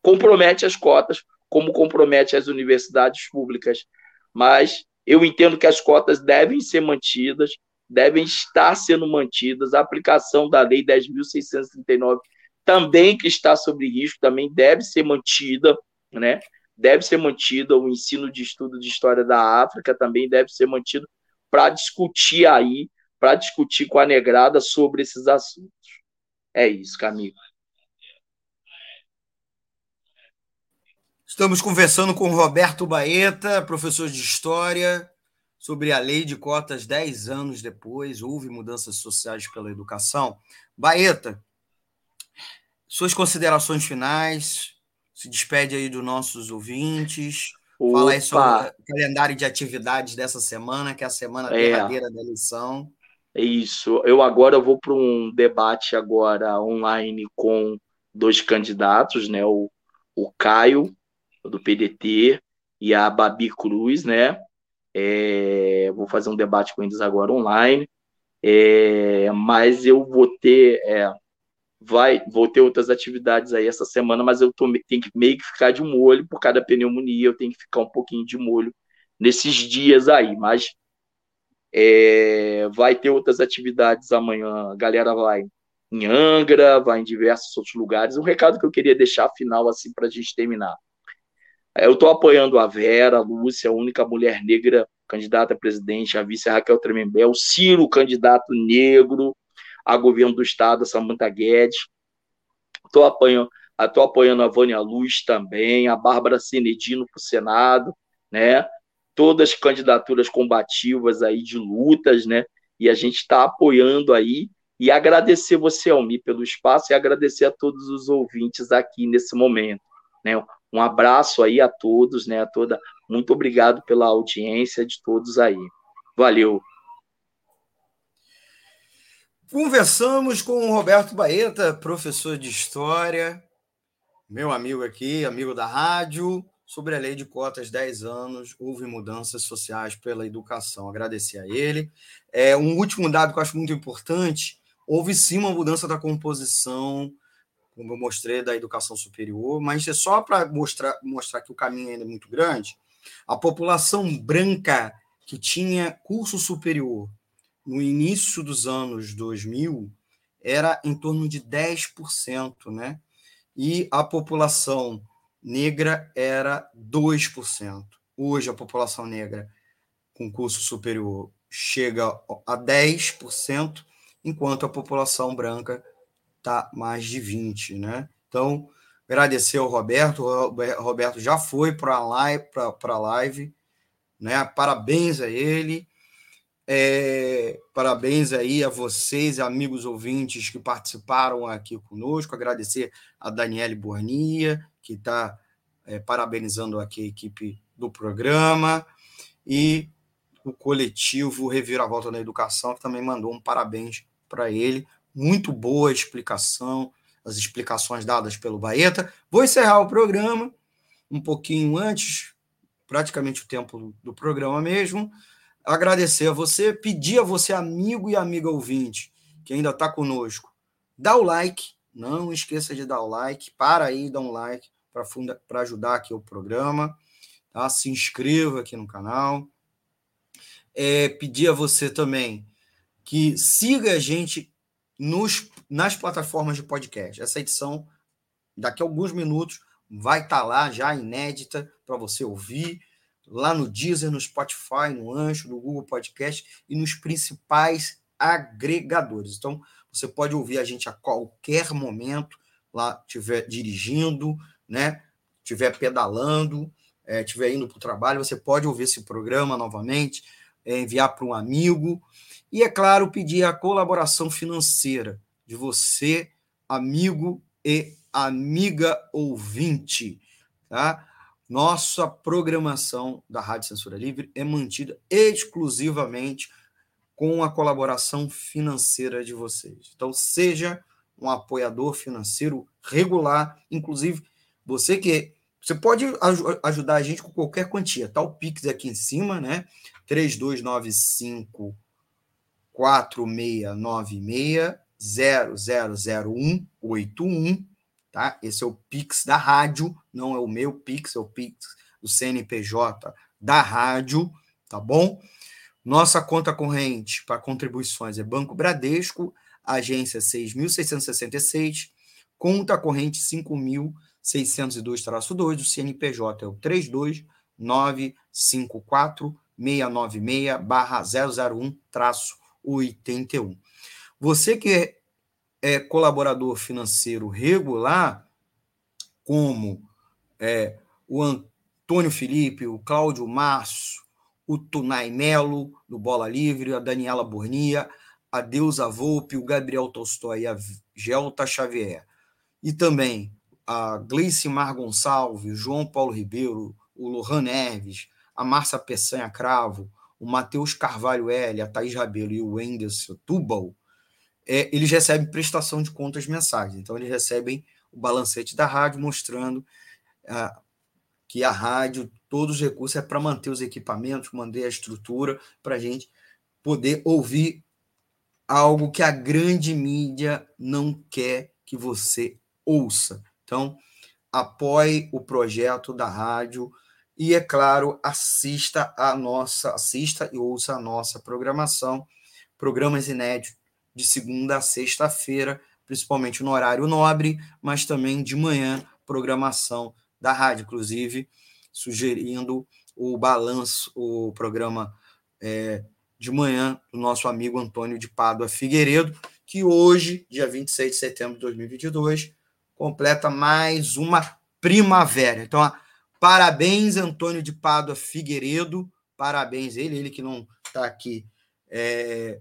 compromete as cotas, como compromete as universidades públicas. Mas eu entendo que as cotas devem ser mantidas, devem estar sendo mantidas. A aplicação da Lei 10.639 também que está sob risco, também deve ser mantida, né? Deve ser mantida o ensino de estudo de história da África também deve ser mantido para discutir aí para discutir com a negrada sobre esses assuntos. É isso, Camilo. Estamos conversando com Roberto Baeta, professor de História, sobre a lei de cotas 10 anos depois. Houve mudanças sociais pela educação. Baeta, suas considerações finais, se despede aí dos nossos ouvintes. Opa. Fala aí sobre o calendário de atividades dessa semana, que é a semana é. derradeira da eleição. É isso. Eu agora vou para um debate agora online com dois candidatos, né? O, o Caio, do PDT, e a Babi Cruz, né? É, vou fazer um debate com eles agora online. É, mas eu vou ter é, vai vou ter outras atividades aí essa semana, mas eu tô, tenho que meio que ficar de molho por cada pneumonia, eu tenho que ficar um pouquinho de molho nesses dias aí, mas é, vai ter outras atividades amanhã. A galera vai em Angra, vai em diversos outros lugares. Um recado que eu queria deixar final, assim, para a gente terminar. É, eu estou apoiando a Vera, a Lúcia, a única mulher negra candidata a presidente, a vice Raquel Tremembé, o Ciro, candidato negro a governo do estado, a Samantha Guedes. Estou apoiando, apoiando a Vânia Luz também, a Bárbara Senedino para o Senado, né? todas as candidaturas combativas aí de lutas, né? E a gente está apoiando aí E agradecer você, Almi, pelo espaço e agradecer a todos os ouvintes aqui nesse momento. Né? Um abraço aí a todos, né? A toda. Muito obrigado pela audiência de todos aí. Valeu. Conversamos com o Roberto Baeta, professor de História, meu amigo aqui, amigo da rádio, sobre a lei de cotas 10 anos, houve mudanças sociais pela educação. Agradecer a ele. É, um último dado que eu acho muito importante: houve sim uma mudança da composição, como eu mostrei, da educação superior, mas é só para mostrar, mostrar que o caminho ainda é muito grande. A população branca que tinha curso superior no início dos anos 2000 era em torno de 10%, né? E a população negra era 2%. Hoje a população negra com curso superior chega a 10%, enquanto a população branca está mais de 20%, né? Então, agradecer ao Roberto, o Roberto já foi para a live, live, né? Parabéns a ele. É, parabéns aí a vocês, amigos ouvintes que participaram aqui conosco. Agradecer a Daniele Bornia, que está é, parabenizando aqui a equipe do programa, e o coletivo Reviravolta na Educação, que também mandou um parabéns para ele. Muito boa explicação, as explicações dadas pelo Baeta. Vou encerrar o programa um pouquinho antes, praticamente o tempo do programa mesmo agradecer a você, pedir a você, amigo e amiga ouvinte, que ainda está conosco, dá o like, não esqueça de dar o like, para aí, dá um like para ajudar aqui o programa, tá? se inscreva aqui no canal. É, pedir a você também que siga a gente nos, nas plataformas de podcast. Essa edição, daqui a alguns minutos, vai estar tá lá já inédita para você ouvir lá no Deezer, no Spotify, no Ancho, no Google Podcast e nos principais agregadores. Então, você pode ouvir a gente a qualquer momento, lá estiver dirigindo, né? Estiver pedalando, estiver é, indo para o trabalho, você pode ouvir esse programa novamente, é, enviar para um amigo. E, é claro, pedir a colaboração financeira de você, amigo e amiga ouvinte. Tá? Nossa programação da Rádio Censura Livre é mantida exclusivamente com a colaboração financeira de vocês. Então, seja um apoiador financeiro regular, inclusive você que você pode ajudar a gente com qualquer quantia, tá? O Pix aqui em cima, né? 3295 4696 000181 tá? Esse é o Pix da rádio, não é o meu Pix, é o Pix do CNPJ da rádio, tá bom? Nossa conta corrente para contribuições é Banco Bradesco, agência 6.666, conta corrente 5.602-2, o CNPJ é o 32954 696 001 81. Você que é, colaborador financeiro regular, como é, o Antônio Felipe, o Cláudio Março, o Tunai Melo, do Bola Livre, a Daniela Bornia, a Deusa Volpe, o Gabriel Tolstói e a Gelta Xavier. E também a Gleice Mar Gonçalves, o João Paulo Ribeiro, o Lohan Neves, a Márcia Peçanha Cravo, o Matheus Carvalho L, a Thaís Rabelo e o Wenderson Tubal, é, eles recebem prestação de contas mensais. Então, eles recebem o balancete da rádio mostrando ah, que a rádio, todos os recursos é para manter os equipamentos, manter a estrutura, para a gente poder ouvir algo que a grande mídia não quer que você ouça. Então, apoie o projeto da rádio e, é claro, assista a nossa, assista e ouça a nossa programação, programas inéditos de segunda a sexta-feira, principalmente no horário nobre, mas também de manhã, programação da rádio, inclusive sugerindo o balanço, o programa é, de manhã do nosso amigo Antônio de Pádua Figueiredo, que hoje, dia 26 de setembro de 2022, completa mais uma primavera. Então, parabéns, Antônio de Pádua Figueiredo, parabéns ele, ele que não está aqui é,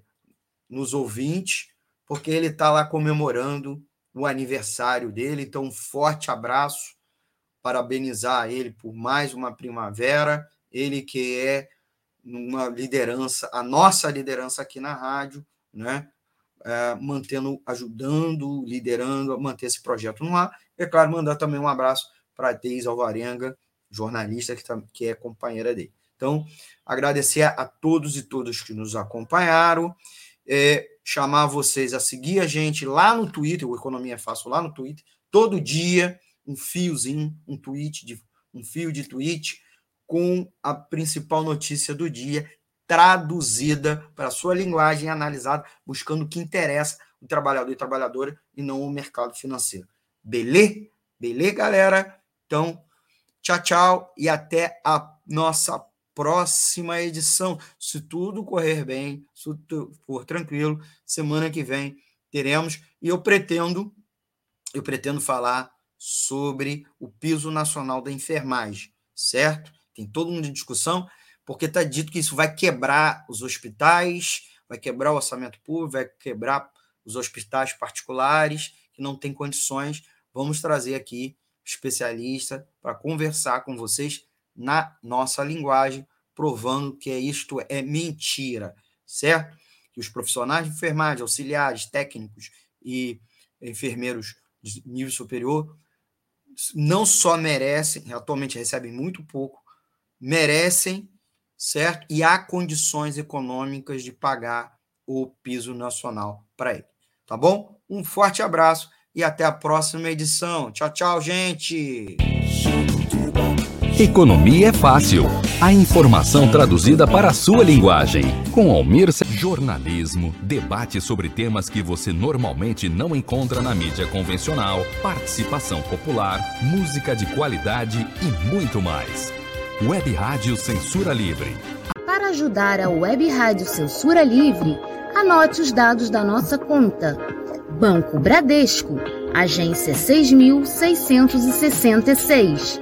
nos ouvintes, porque ele está lá comemorando o aniversário dele. Então, um forte abraço, parabenizar ele por mais uma primavera. Ele que é uma liderança, a nossa liderança aqui na rádio, né? É, mantendo, ajudando, liderando a manter esse projeto no ar. E, é claro, mandar também um abraço para a Deise Alvarenga, jornalista que, tá, que é companheira dele. Então, agradecer a, todos e todas que nos acompanharam, é, chamar vocês a seguir a gente lá no Twitter, o Economia é Fácil lá no Twitter, todo dia um fiozinho, um tweet, de, um fio de tweet com a principal notícia do dia, traduzida para a sua linguagem, analisada, buscando o que interessa o trabalhador e trabalhadora e não o mercado financeiro. Beleza? Beleza, galera? Então, tchau, tchau e até a nossa próxima edição. Se tudo correr bem, se tudo for tranquilo, semana que vem teremos e eu pretendo eu pretendo falar sobre o piso nacional da enfermagem, certo? Tem todo mundo de discussão, porque está dito que isso vai quebrar os hospitais, vai quebrar o orçamento público, vai quebrar os hospitais particulares que não têm condições. Vamos trazer aqui especialista para conversar com vocês na nossa linguagem, provando que isto é mentira, certo? Que os profissionais de enfermagem, auxiliares, técnicos e enfermeiros de nível superior não só merecem, atualmente recebem muito pouco, merecem, certo? E há condições econômicas de pagar o piso nacional para ele. Tá bom? Um forte abraço e até a próxima edição. Tchau, tchau, gente! Economia é fácil. A informação traduzida para a sua linguagem. Com Almir Jornalismo, debate sobre temas que você normalmente não encontra na mídia convencional, participação popular, música de qualidade e muito mais. Web Rádio Censura Livre. Para ajudar a Web Rádio Censura Livre, anote os dados da nossa conta. Banco Bradesco, agência 6666